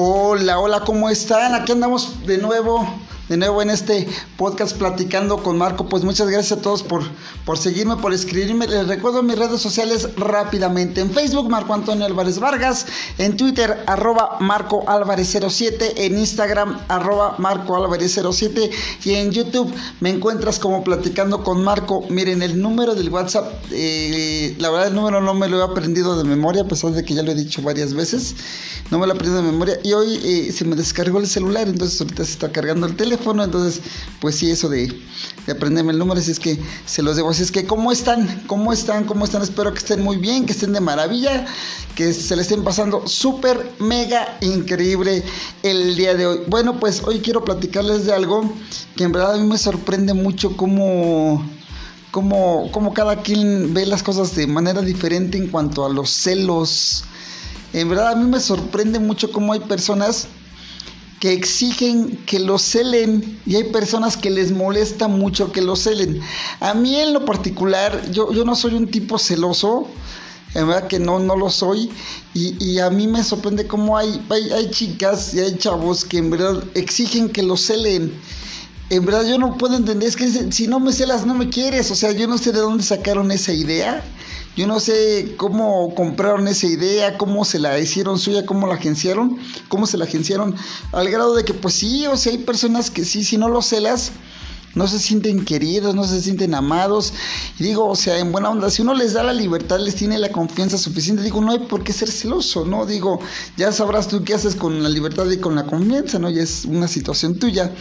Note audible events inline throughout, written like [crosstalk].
Hola, hola, ¿cómo están? Aquí andamos de nuevo de nuevo en este podcast platicando con Marco. Pues muchas gracias a todos por, por seguirme, por escribirme. Les recuerdo mis redes sociales rápidamente. En Facebook, Marco Antonio Álvarez Vargas. En Twitter, arroba Marco Álvarez 07. En Instagram, arroba Marco Álvarez 07. Y en YouTube me encuentras como platicando con Marco. Miren, el número del WhatsApp, eh, la verdad el número no me lo he aprendido de memoria, a pesar de que ya lo he dicho varias veces. No me lo he aprendido de memoria. Y hoy eh, se me descargó el celular, entonces ahorita se está cargando el teléfono entonces, pues sí, eso de, aprenderme el número, así es que se los debo. Así es que, ¿cómo están? ¿Cómo están? ¿Cómo están? Espero que estén muy bien, que estén de maravilla, que se le estén pasando súper, mega increíble el día de hoy. Bueno, pues hoy quiero platicarles de algo que en verdad a mí me sorprende mucho cómo... Como, como cada quien ve las cosas de manera diferente en cuanto a los celos. En verdad a mí me sorprende mucho cómo hay personas que exigen que lo celen y hay personas que les molesta mucho que lo celen. A mí en lo particular, yo, yo no soy un tipo celoso, en verdad que no, no lo soy y, y a mí me sorprende cómo hay, hay, hay, chicas y hay chavos que en verdad exigen que lo celen. En verdad yo no puedo entender, es que si no me celas no me quieres, o sea, yo no sé de dónde sacaron esa idea. Yo no sé cómo compraron esa idea, cómo se la hicieron suya, cómo la agenciaron, cómo se la agenciaron, al grado de que pues sí, o sea, hay personas que sí, si no lo celas, no se sienten queridos, no se sienten amados. Y digo, o sea, en buena onda, si uno les da la libertad, les tiene la confianza suficiente, digo, no hay por qué ser celoso, ¿no? Digo, ya sabrás tú qué haces con la libertad y con la confianza, ¿no? Ya es una situación tuya.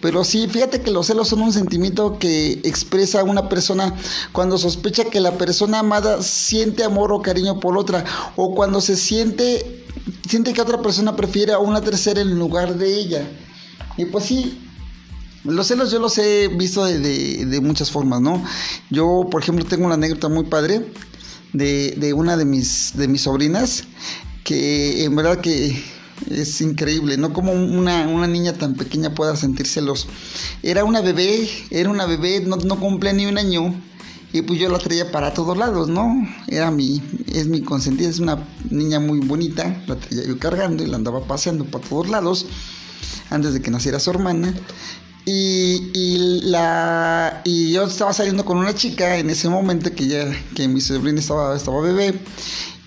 Pero sí, fíjate que los celos son un sentimiento que expresa una persona cuando sospecha que la persona amada siente amor o cariño por otra, o cuando se siente, siente que otra persona prefiere a una tercera en lugar de ella. Y pues sí, los celos yo los he visto de, muchas formas, ¿no? Yo, por ejemplo, tengo una anécdota muy padre de, una de mis, de mis sobrinas, que en verdad que es increíble, ¿no? Como una, niña tan pequeña pueda sentir celos. Era una bebé, era una bebé, no, no cumple ni un año. Y pues yo la traía para todos lados, ¿no? Era mi, es mi consentida, es una niña muy bonita, la traía yo cargando y la andaba paseando para todos lados antes de que naciera su hermana. Y, la, y yo estaba saliendo con una chica en ese momento que ya que mi sobrina estaba, estaba bebé.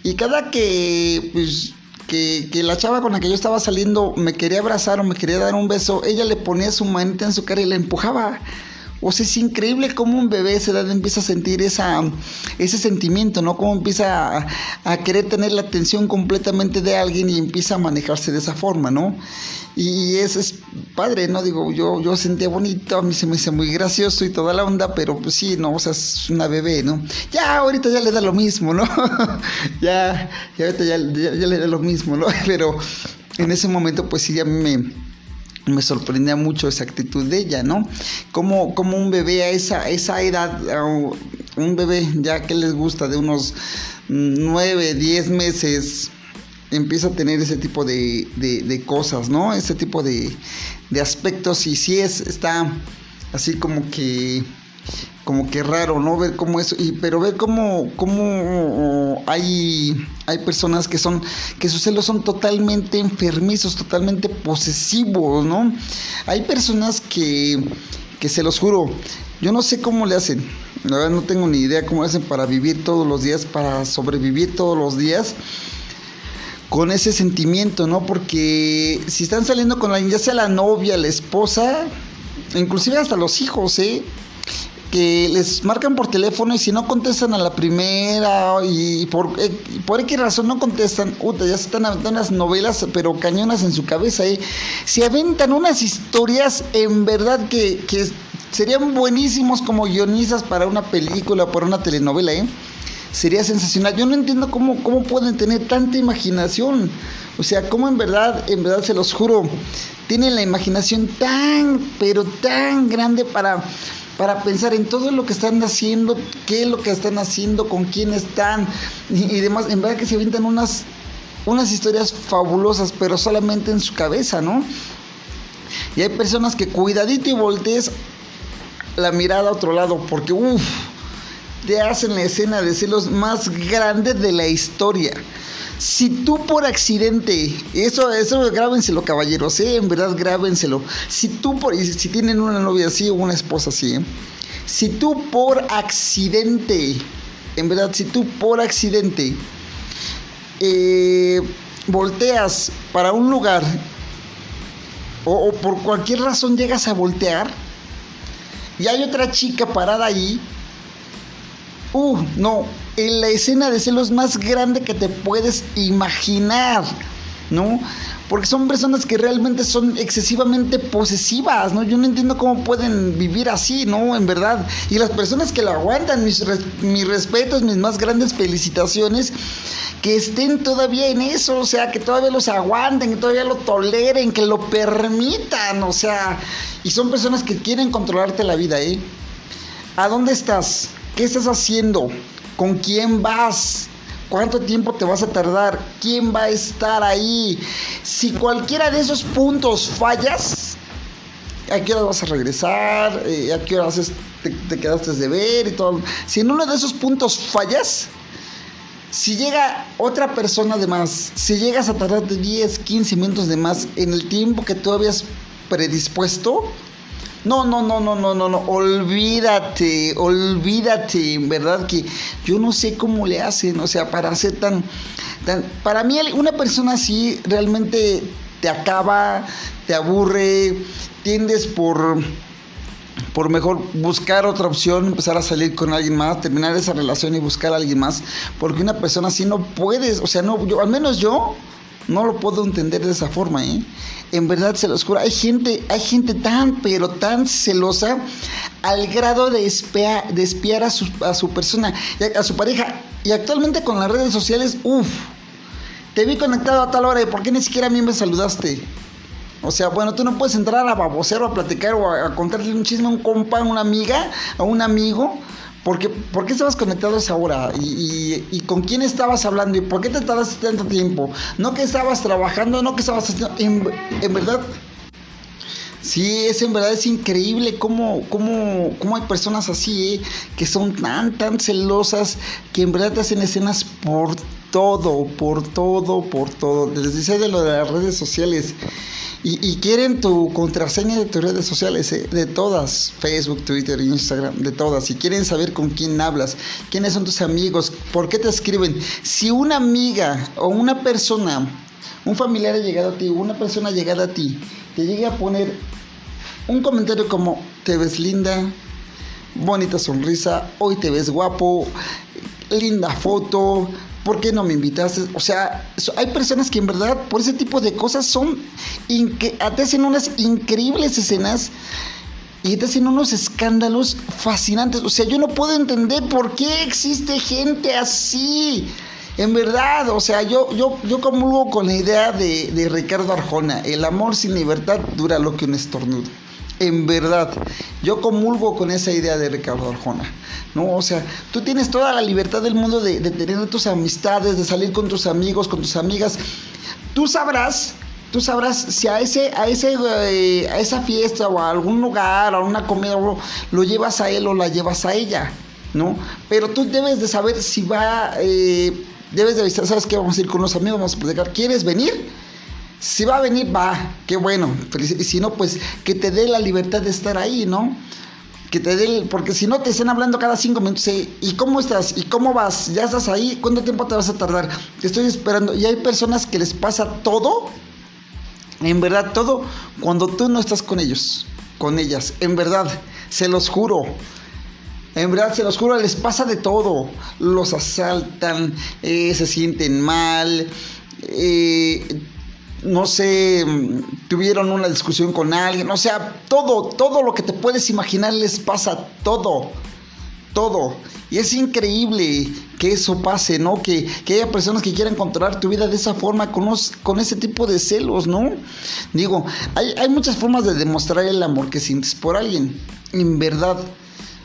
Y cada que, pues, que, que, la chava con la que yo estaba saliendo me quería abrazar o me quería dar un beso, ella le ponía su manita en su cara y la empujaba. O sea, es increíble cómo un bebé a esa edad empieza a sentir esa, ese sentimiento, ¿no? Cómo empieza a, querer tener la atención completamente de alguien y empieza a manejarse de esa forma, ¿no? Y eso es padre, ¿no? Digo, yo, yo sentía bonito, a mí se me hizo muy gracioso y toda la onda, pero pues sí, no, o sea, es una bebé, ¿no? Ya, ahorita ya le da lo mismo, ¿no? [laughs] ya, ya ahorita ya, ya le da lo mismo, ¿no? [laughs] Pero en ese momento, pues sí, a mí me me sorprendía mucho esa actitud de ella, ¿no? Como, como un bebé a esa, esa edad, un bebé ya que les gusta de unos 9, 10 meses, empieza a tener ese tipo de, de, cosas, ¿no? Ese tipo de, de aspectos y sí es, está así como que como que raro, ¿no? Ver cómo eso, y, pero ver cómo, cómo hay, hay personas que son, que sus celos son totalmente enfermizos, totalmente posesivos, ¿no? Hay personas que, que se los juro, yo no sé cómo le hacen, la verdad no tengo ni idea cómo le hacen para vivir todos los días, para sobrevivir todos los días con ese sentimiento, ¿no? Porque si están saliendo con alguien, ya sea la novia, la esposa, inclusive hasta los hijos, ¿eh? Que les marcan por teléfono y si no contestan a la primera y por, eh, por qué razón no contestan, ya se están aventando unas novelas pero cañonas en su cabeza, ¿eh? se aventan unas historias en verdad que, que serían buenísimos como guionistas para una película, para una telenovela, ¿eh? sería sensacional. Yo no entiendo cómo, cómo pueden tener tanta imaginación. O sea, cómo en verdad, en verdad se los juro, tienen la imaginación tan, pero tan grande para para pensar en todo lo que están haciendo, qué es lo que están haciendo, con quién están y, demás. En verdad que se avientan unas, unas historias fabulosas, pero solamente en su cabeza, ¿no? Y hay personas que cuidadito y voltees la mirada a otro lado, porque uff, te hacen la escena de celos más grande de la historia. Si tú por accidente, eso, eso grábenselo, caballeros, ¿eh? en verdad grábenselo. Si tú por, si tienen una novia así o una esposa así, ¿eh? si tú por accidente, en verdad, si tú por accidente eh, volteas para un lugar o, por cualquier razón llegas a voltear y hay otra chica parada ahí, uh, no, en la escena de celos más grande que te puedes imaginar, ¿no? Porque son personas que realmente son excesivamente posesivas, ¿no? Yo no entiendo cómo pueden vivir así, ¿no? En verdad. Y las personas que lo aguantan, mis, respetos, mis más grandes felicitaciones, que estén todavía en eso, o sea, que todavía los aguanten, que todavía lo toleren, que lo permitan, o sea, y son personas que quieren controlarte la vida, ¿eh? ¿A dónde estás? ¿Qué estás haciendo? ¿Con quién vas? ¿Cuánto tiempo te vas a tardar? ¿Quién va a estar ahí? Si cualquiera de esos puntos fallas, ¿a qué hora vas a regresar? Eh, ¿A qué hora te, te quedaste de ver y todo? Si en uno de esos puntos fallas, si llega otra persona de más, si llegas a tardar de 10, 15 minutos de más en el tiempo que tú habías predispuesto, no, no, no, no, no, no, no, olvídate, olvídate, verdad que yo no sé cómo le hacen, o sea, para ser tan, tan, para mí una persona así realmente te acaba, te aburre, tiendes por por mejor buscar otra opción, empezar a salir con alguien más, terminar esa relación y buscar a alguien más, porque una persona así no puedes, o sea, no, yo, al menos yo no lo puedo entender de esa forma, ¿eh? En verdad se los juro, hay gente, hay gente tan, pero tan celosa al grado de de espiar a, su, a su persona, a su pareja, y actualmente con las redes sociales, uff, te vi conectado a tal hora y por qué ni siquiera a mí me saludaste. O sea, bueno, tú no puedes entrar a babosero a platicar o a, contarle un chisme a un compa, a una amiga, a un amigo. Porque, ¿Por qué estabas conectado a esa hora? ¿Y, y, con quién estabas hablando? ¿Y por qué te tardaste tanto tiempo? No que estabas trabajando, no que estabas haciendo... En, en verdad, Sí, es en verdad es increíble cómo, cómo, cómo hay personas así, ¿eh? que son tan, tan celosas, que en verdad te hacen escenas por todo, por todo, por todo. Les decía de lo de las redes sociales. Y, quieren tu contraseña de tus redes sociales, ¿eh? de todas, Facebook, Twitter, Instagram, de todas. Y quieren saber con quién hablas, quiénes son tus amigos, por qué te escriben. Si una amiga o una persona, un familiar ha llegado a ti, una persona ha llegado a ti, te llega a poner un comentario como, te ves linda, bonita sonrisa, hoy te ves guapo, linda foto, ¿por qué no me invitaste? O sea, hay personas que en verdad por ese tipo de cosas son, te hacen unas increíbles escenas y te hacen unos escándalos fascinantes. O sea, yo no puedo entender por qué existe gente así. En verdad, o sea, yo, yo, yo comulgo con la idea de, de Ricardo Arjona, el amor sin libertad dura lo que un estornudo. En verdad, yo comulgo con esa idea de Ricardo Arjona. ¿no? O sea, tú tienes toda la libertad del mundo de, tener tus amistades, de salir con tus amigos, con tus amigas. Tú sabrás, tú sabrás si a ese, a ese, eh, a esa fiesta o a algún lugar, a una comida, lo llevas a él o la llevas a ella, ¿no? Pero tú debes de saber si va, eh, debes de avisar, ¿sabes qué? Vamos a ir con los amigos, vamos a platicar. ¿Quieres venir? Si va a venir, va, qué bueno. Y si no, pues que te dé la libertad de estar ahí, ¿no? Que te dé, porque si no te están hablando cada cinco minutos, ¿y cómo estás? ¿Y cómo vas? ¿Ya estás ahí? ¿Cuánto tiempo te vas a tardar? Te estoy esperando. Y hay personas que les pasa todo, en verdad todo, cuando tú no estás con ellos, con ellas. En verdad, se los juro. En verdad, se los juro, les pasa de todo. Los asaltan, eh, se sienten mal. Eh, no sé, tuvieron una discusión con alguien, o sea, todo, todo lo que te puedes imaginar les pasa, todo, todo. Y es increíble que eso pase, ¿no? Que, haya personas que quieran controlar tu vida de esa forma, con, con ese tipo de celos, ¿no? Digo, hay, hay muchas formas de demostrar el amor que sientes por alguien, en verdad.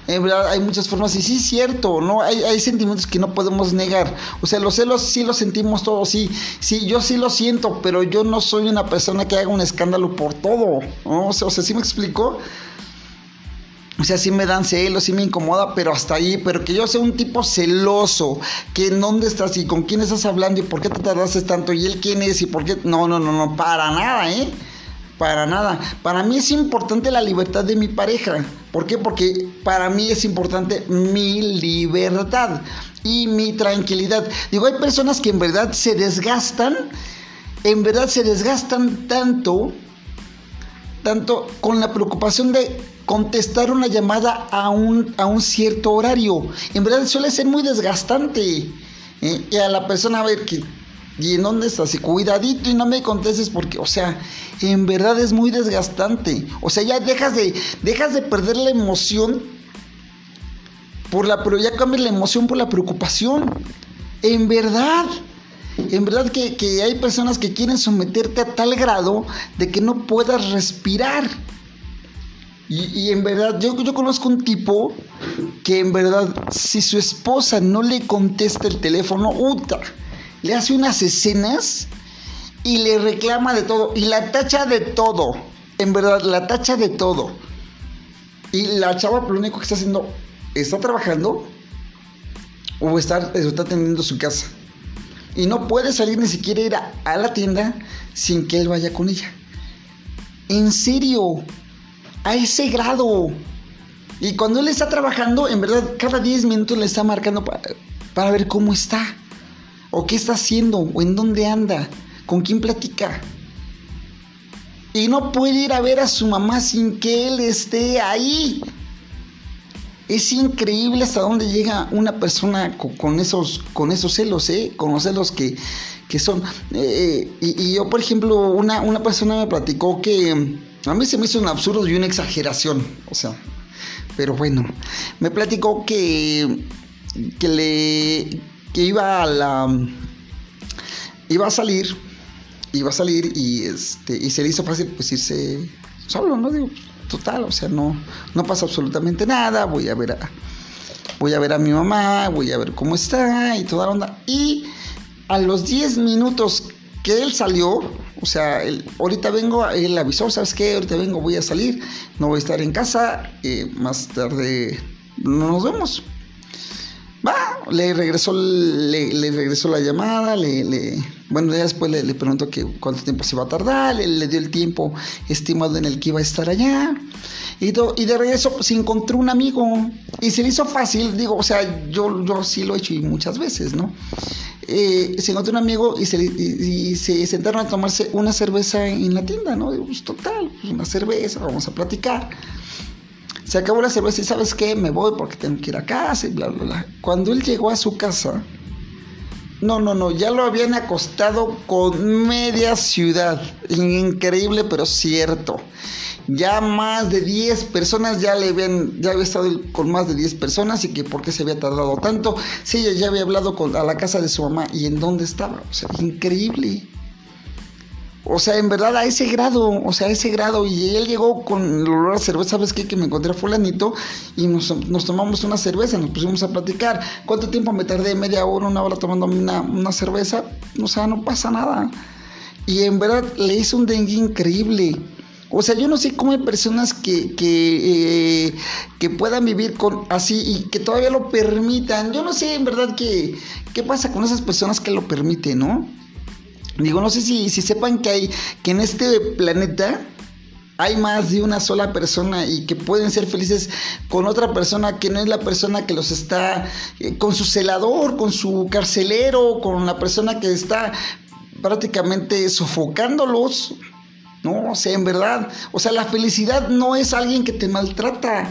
En verdad hay muchas formas y sí es cierto, ¿no? Hay, hay, sentimientos que no podemos negar. O sea, los celos sí los sentimos todos, sí, sí, yo sí lo siento, pero yo no soy una persona que haga un escándalo por todo, ¿no? O sea, o sea ¿sí me explicó? O sea, sí me dan celos, sí me incomoda, pero hasta ahí. Pero que yo sea un tipo celoso, que en dónde estás y con quién estás hablando y por qué te tardaste tanto y él quién es y por qué. No, no, no, no, para nada, ¿eh? Para nada. Para mí es importante la libertad de mi pareja. ¿Por qué? Porque para mí es importante mi libertad y mi tranquilidad. Digo, hay personas que en verdad se desgastan, en verdad se desgastan tanto, tanto con la preocupación de contestar una llamada a un, a un cierto horario. En verdad suele ser muy desgastante. ¿eh? Y a la persona a ver que, ¿y en dónde estás? Cuidadito y no me contestes porque, o sea, en verdad es muy desgastante. O sea, ya dejas de, dejas de perder la emoción por la, pero ya cambias la emoción por la preocupación. En verdad. En verdad que, que hay personas que quieren someterte a tal grado de que no puedas respirar. Y, en verdad, yo, yo conozco un tipo que en verdad, si su esposa no le contesta el teléfono, uta, le hace unas escenas y le reclama de todo y la tacha de todo. En verdad, la tacha de todo. Y la chava, lo único que está haciendo, está trabajando o está, está atendiendo su casa. Y no puede salir ni siquiera ir a la tienda sin que él vaya con ella. En serio, a ese grado. Y cuando él está trabajando, en verdad, cada 10 minutos le está marcando para, ver cómo está, o qué está haciendo, o en dónde anda, con quién platica. Y no puede ir a ver a su mamá sin que él esté ahí. Es increíble hasta dónde llega una persona con, esos, con esos celos, ¿eh? Con los celos que, son. Eh, y, yo, por ejemplo, una, una persona me platicó que a mí se me hizo un absurdo y una exageración, o sea, pero bueno, me platicó que, que le, que iba a la, iba a salir, iba a salir y este, y se le hizo fácil pues irse solo, ¿no? Digo, total, o sea, no, no pasa absolutamente nada, voy a ver a, voy a ver a mi mamá, voy a ver cómo está y toda la onda. Y a los 10 minutos que él salió, o sea, ahorita vengo, él avisó, ¿sabes qué? Ahorita vengo, voy a salir, no voy a estar en casa, eh, más tarde no nos vemos. Le regresó, le, regresó la llamada, le, bueno, ya después le, preguntó que cuánto tiempo se iba a tardar, le, dio el tiempo estimado en el que iba a estar allá. Y, y de regreso se encontró un amigo y se le hizo fácil, digo, o sea, yo, yo sí lo he hecho y muchas veces, ¿no? Eh, se encontró un amigo y se, se, sentaron a tomarse una cerveza en la tienda, ¿no? Digo, pues total, pues, una cerveza, vamos a platicar. Se acabó la cerveza y sabes qué, me voy porque tengo que ir a casa y bla, bla, bla. Cuando él llegó a su casa, no, no, no, ya lo habían acostado con media ciudad. Increíble, pero cierto ya más de 10 personas ya le habían, ya había estado con más de 10 personas y que por qué se había tardado tanto. Sí, ya había hablado con, a la casa de su mamá y en dónde estaba. O sea, increíble. O sea, en verdad a ese grado, o sea, a ese grado. Y él llegó con el olor a cerveza, ¿sabes qué? Que me encontré a fulanito y nos, tomamos una cerveza, nos pusimos a platicar. ¿Cuánto tiempo me tardé? Media hora, una hora tomando una, una cerveza. O sea, no pasa nada. Y en verdad le hizo un dengue increíble. O sea, yo no sé cómo hay personas que, que, eh, que puedan vivir con así y que todavía lo permitan. Yo no sé en verdad qué, qué pasa con esas personas que lo permiten, ¿no? Digo, no sé si, si sepan que hay, que en este planeta hay más de una sola persona y que pueden ser felices con otra persona que no es la persona que los está, eh, con su celador, con su carcelero, con la persona que está prácticamente sofocándolos. No, o sea, en verdad, o sea, la felicidad no es alguien que te maltrata.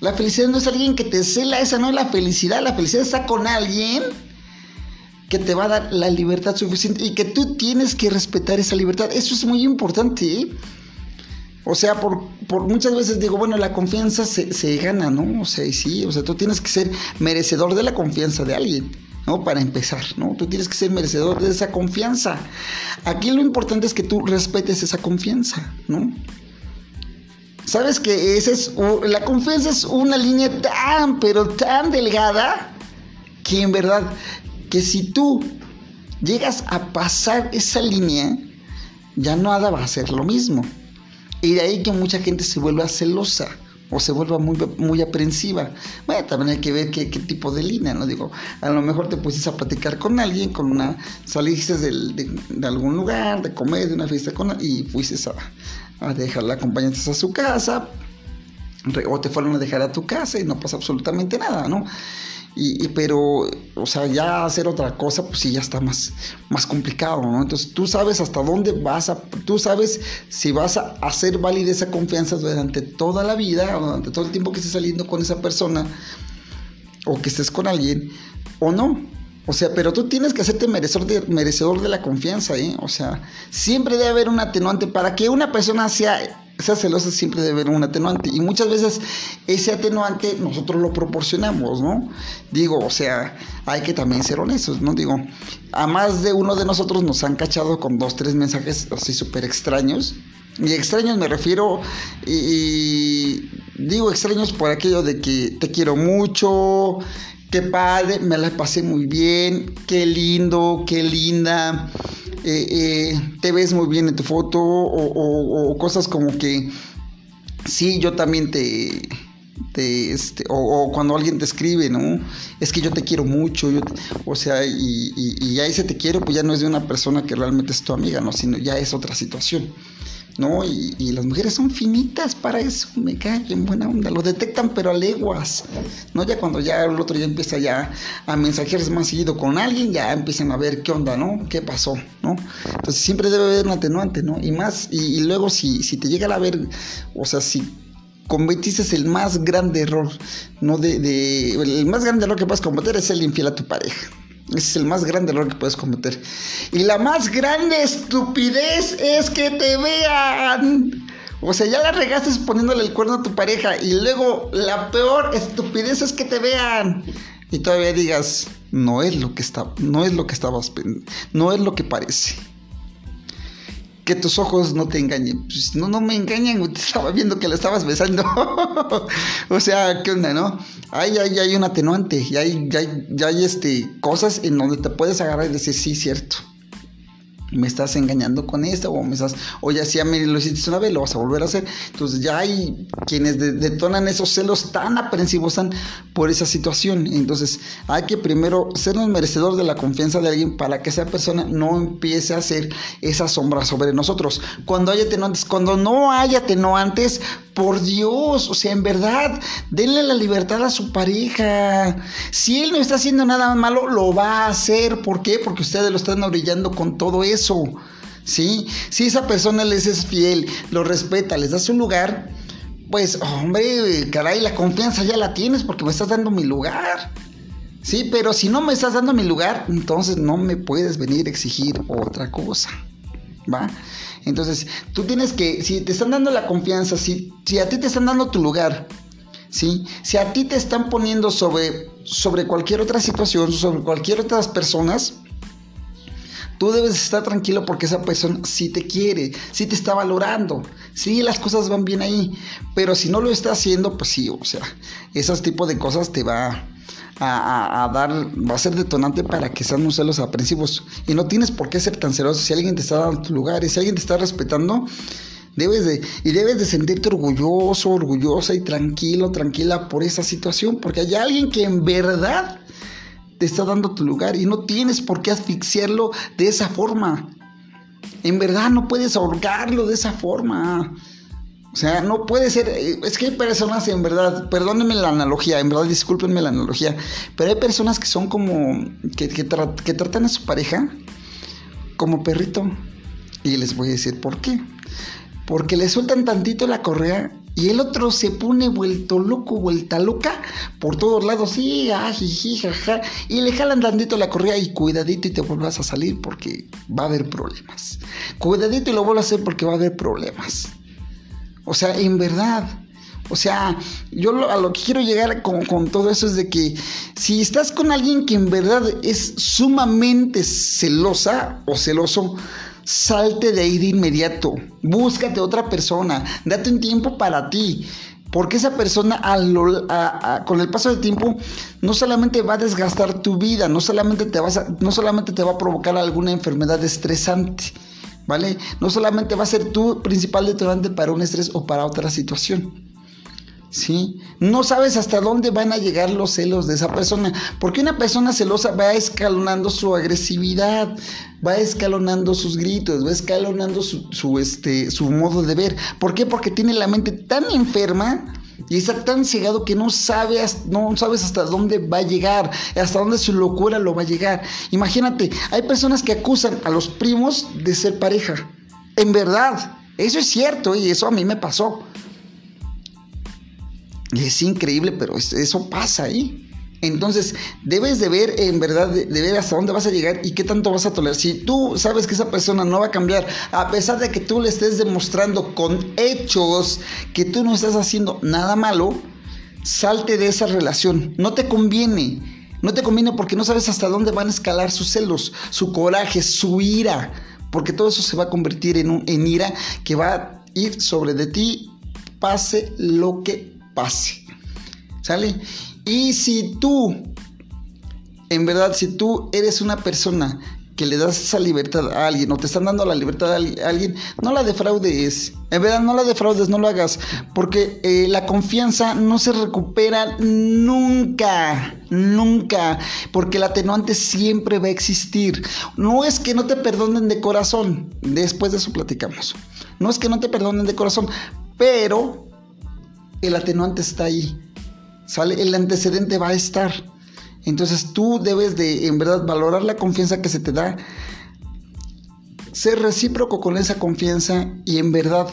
La felicidad no es alguien que te cela, esa no es la felicidad. La felicidad está con alguien que te va a dar la libertad suficiente y que tú tienes que respetar esa libertad. Eso es muy importante. ¿eh? O sea, por, por, muchas veces digo, bueno, la confianza se, se gana, ¿no? O sea, sí, o sea, tú tienes que ser merecedor de la confianza de alguien. ¿no? Para empezar, ¿no? Tú tienes que ser merecedor de esa confianza. Aquí lo importante es que tú respetes esa confianza, ¿no? Sabes que esa es, la confianza es una línea tan, pero tan delgada que en verdad, que si tú llegas a pasar esa línea, ya nada va a ser lo mismo. Y de ahí que mucha gente se vuelva celosa. o se vuelva muy, muy aprensiva. Bueno, también hay que ver qué, tipo de línea, ¿no? Digo, a lo mejor te pusiste a platicar con alguien, con una, saliste de, algún lugar, de comer, de una fiesta con y fuiste a, a dejarla acompañantes a su casa, o te fueron a dejar a tu casa y no pasa absolutamente nada, ¿no? Y, pero, o sea, ya hacer otra cosa, pues sí, ya está más, más complicado, ¿no? Entonces tú sabes hasta dónde vas a, tú sabes si vas a hacer válida esa confianza durante toda la vida, durante todo el tiempo que estés saliendo con esa persona, o que estés con alguien, o no. O sea, pero tú tienes que hacerte merecedor de, merecedor de la confianza, ¿eh? O sea, siempre debe haber un atenuante para que una persona sea sea celosa siempre debe haber un atenuante y muchas veces ese atenuante nosotros lo proporcionamos, ¿no? Digo, o sea, hay que también ser honestos, ¿no? Digo, a más de uno de nosotros nos han cachado con dos, tres mensajes así súper extraños. Y extraños me refiero, y, digo extraños por aquello de que te quiero mucho, qué padre, me la pasé muy bien, qué lindo, qué linda. Eh, eh, te ves muy bien en tu foto o, cosas como que sí, yo también te... te este, o, cuando alguien te escribe, ¿no? Es que yo te quiero mucho, o sea, y, y, y ya ese te quiero, pues ya no es de una persona que realmente es tu amiga, ¿no? Sino ya es otra situación. ¿No? Y, las mujeres son finitas para eso, me caen buena onda, lo detectan pero a leguas, ¿no? Ya cuando ya el otro ya empieza ya a mensajearse más seguido con alguien, ya empiezan a ver qué onda, ¿no? ¿Qué pasó, ¿no? Entonces siempre debe haber un atenuante, ¿no? Y más, y, luego si, si te llega a ver, o sea, si cometiste el más grande error, ¿no? De, de, el más grande error que puedes cometer es el infiel a tu pareja. Ese es el más grande error que puedes cometer. Y la más grande estupidez es que te vean. O sea, ya la regaste poniéndole el cuerno a tu pareja. Y luego la peor estupidez es que te vean. Y todavía digas, no es lo que está, no es lo que estabas, no es lo que parece que tus ojos no te engañen. Pues no, no me engañan, te estaba viendo que la estabas besando. [laughs] o sea, ¿qué onda, no? Ahí, ahí hay un atenuante, y hay, hay, hay este, cosas en donde te puedes agarrar y decir, sí, cierto me estás engañando con esto o me estás o ya si a mí lo hiciste una vez lo vas a volver a hacer. Entonces ya hay quienes detonan esos celos tan aprensivos por esa situación. Entonces hay que primero sernos merecedor de la confianza de alguien para que esa persona no empiece a hacer esa sombra sobre nosotros. Cuando hay atenuantes cuando no hay atenuantes por Dios, o sea, en verdad, denle la libertad a su pareja. Si él no está haciendo nada malo, lo va a hacer. ¿Por qué? Porque ustedes lo están orillando con todo eso. ¿Sí? Si esa persona les es fiel, lo respeta, les da su lugar, pues, hombre, caray, la confianza ya la tienes porque me estás dando mi lugar. Sí, pero si no me estás dando mi lugar, entonces no me puedes venir a exigir otra cosa. ¿Va? Entonces, tú tienes que, si te están dando la confianza, si, si a ti te están dando tu lugar, ¿sí? si a ti te están poniendo sobre, sobre cualquier otra situación, sobre cualquier otras personas, Tú debes estar tranquilo porque esa persona sí te quiere, sí te está valorando, sí las cosas van bien ahí, pero si no lo está haciendo, pues sí, o sea, esos tipos de cosas te va a, dar, va a ser detonante para que sean unos celos aprensivos. Y no tienes por qué ser tan celoso si alguien te está dando tu lugar y si alguien te está respetando. Debes de, y debes de sentirte orgulloso, orgullosa y tranquilo, tranquila por esa situación, porque hay alguien que en verdad te está dando tu lugar y no tienes por qué asfixiarlo de esa forma. En verdad no puedes ahorcarlo de esa forma. O sea, no puede ser, eh, es que hay personas en verdad, perdónenme la analogía, en verdad discúlpenme la analogía, pero hay personas que son como, que, que, tratan a su pareja como perrito. Y les voy a decir por qué. Porque le sueltan tantito la correa y el otro se pone vuelto loco, vuelta loca, por todos lados, sí, ajiji, jaja, y le jalan tantito la correa y cuidadito y te vuelvas a salir porque va a haber problemas. Cuidadito y lo vuelvo a hacer porque va a haber problemas. O sea, en verdad. O sea, yo a lo que quiero llegar con, todo eso es de que si estás con alguien que en verdad es sumamente celosa o celoso, salte de ahí de inmediato. Búscate otra persona. Date un tiempo para ti. Porque esa persona con el paso del tiempo no solamente va a desgastar tu vida, no solamente te, vas no solamente te va a provocar alguna enfermedad estresante, ¿vale? No solamente va a ser tu principal detonante para un estrés o para otra situación. ¿sí? No sabes hasta dónde van a llegar los celos de esa persona, porque una persona celosa va escalonando su agresividad, va escalonando sus gritos, va escalonando su, este, su modo de ver. ¿Por qué? Porque tiene la mente tan enferma y está tan cegado que no sabes, no sabes hasta dónde va a llegar, hasta dónde su locura lo va a llegar. Imagínate, hay personas que acusan a los primos de ser pareja. En verdad, eso es cierto y eso a mí me pasó. Y es increíble, pero eso pasa ahí. Entonces, debes de ver, en verdad, de, ver hasta dónde vas a llegar y qué tanto vas a tolerar. Si tú sabes que esa persona no va a cambiar, a pesar de que tú le estés demostrando con hechos que tú no estás haciendo nada malo, salte de esa relación. No te conviene. No te conviene porque no sabes hasta dónde van a escalar sus celos, su coraje, su ira. Porque todo eso se va a convertir en, un, en ira que va a ir sobre de ti, pase lo que pase. ¿Sale? Y si tú, en verdad, si tú eres una persona que le das esa libertad a alguien o te están dando la libertad a alguien, no la defraudes. En verdad, no la defraudes, no lo hagas. Porque eh, la confianza no se recupera nunca, nunca. Porque el atenuante siempre va a existir. No es que no te perdonen de corazón. Después de eso platicamos. No es que no te perdonen de corazón. Pero el atenuante está ahí. ¿Sale? El antecedente va a estar. Entonces tú debes de, en verdad, valorar la confianza que se te da, ser recíproco con esa confianza y en verdad,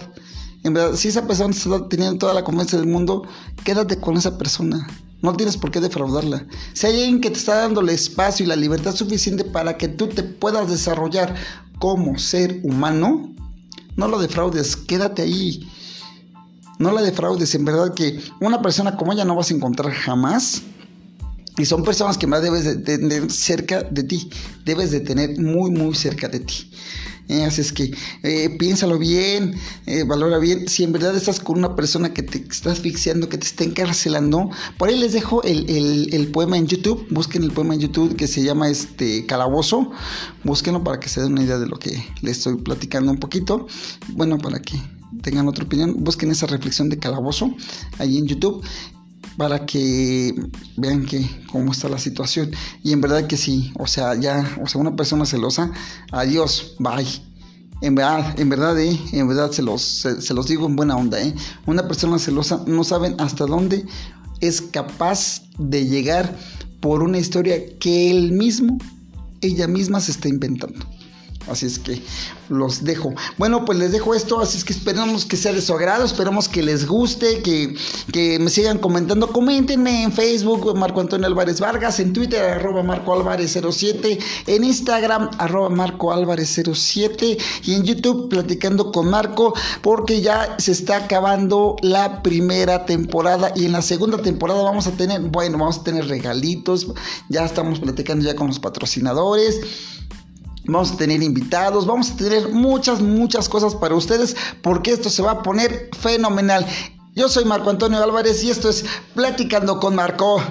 en verdad, si esa persona está teniendo toda la confianza del mundo, quédate con esa persona. No tienes por qué defraudarla. Si hay alguien que te está dando el espacio y la libertad suficiente para que tú te puedas desarrollar como ser humano, no lo defraudes, quédate ahí. No la defraudes, en verdad que una persona como ella no vas a encontrar jamás. Y son personas que más debes de tener cerca de ti. Debes de tener muy, muy cerca de ti. Eh, así es que eh, piénsalo bien, eh, valora bien. Si en verdad estás con una persona que te está asfixiando, que te está encarcelando, por ahí les dejo el, poema en YouTube. Busquen el poema en YouTube que se llama este Calabozo. Búsquenlo para que se den una idea de lo que les estoy platicando un poquito. Bueno, para que tengan otra opinión, busquen esa reflexión de calabozo ahí en YouTube para que vean que cómo está la situación y en verdad que sí, o sea, ya, o sea, una persona celosa, adiós, bye. En verdad, en verdad, eh, en verdad se los, se, los digo en buena onda, eh. Una persona celosa no saben hasta dónde es capaz de llegar por una historia que él mismo, ella misma se está inventando. Así es que los dejo. Bueno, pues les dejo esto, así es que esperamos que sea de su agrado, esperamos que les guste, que, que me sigan comentando. Coméntenme en Facebook, Marco Antonio Álvarez Vargas, en Twitter, arroba Marco Álvarez 07, en Instagram, arroba Marco Álvarez 07 y en YouTube, platicando con Marco, porque ya se está acabando la primera temporada y en la segunda temporada vamos a tener, bueno, vamos a tener regalitos, ya estamos platicando ya con los patrocinadores. Vamos a tener invitados, vamos a tener muchas, muchas cosas para ustedes porque esto se va a poner fenomenal. Yo soy Marco Antonio Álvarez y esto es Platicando con Marco.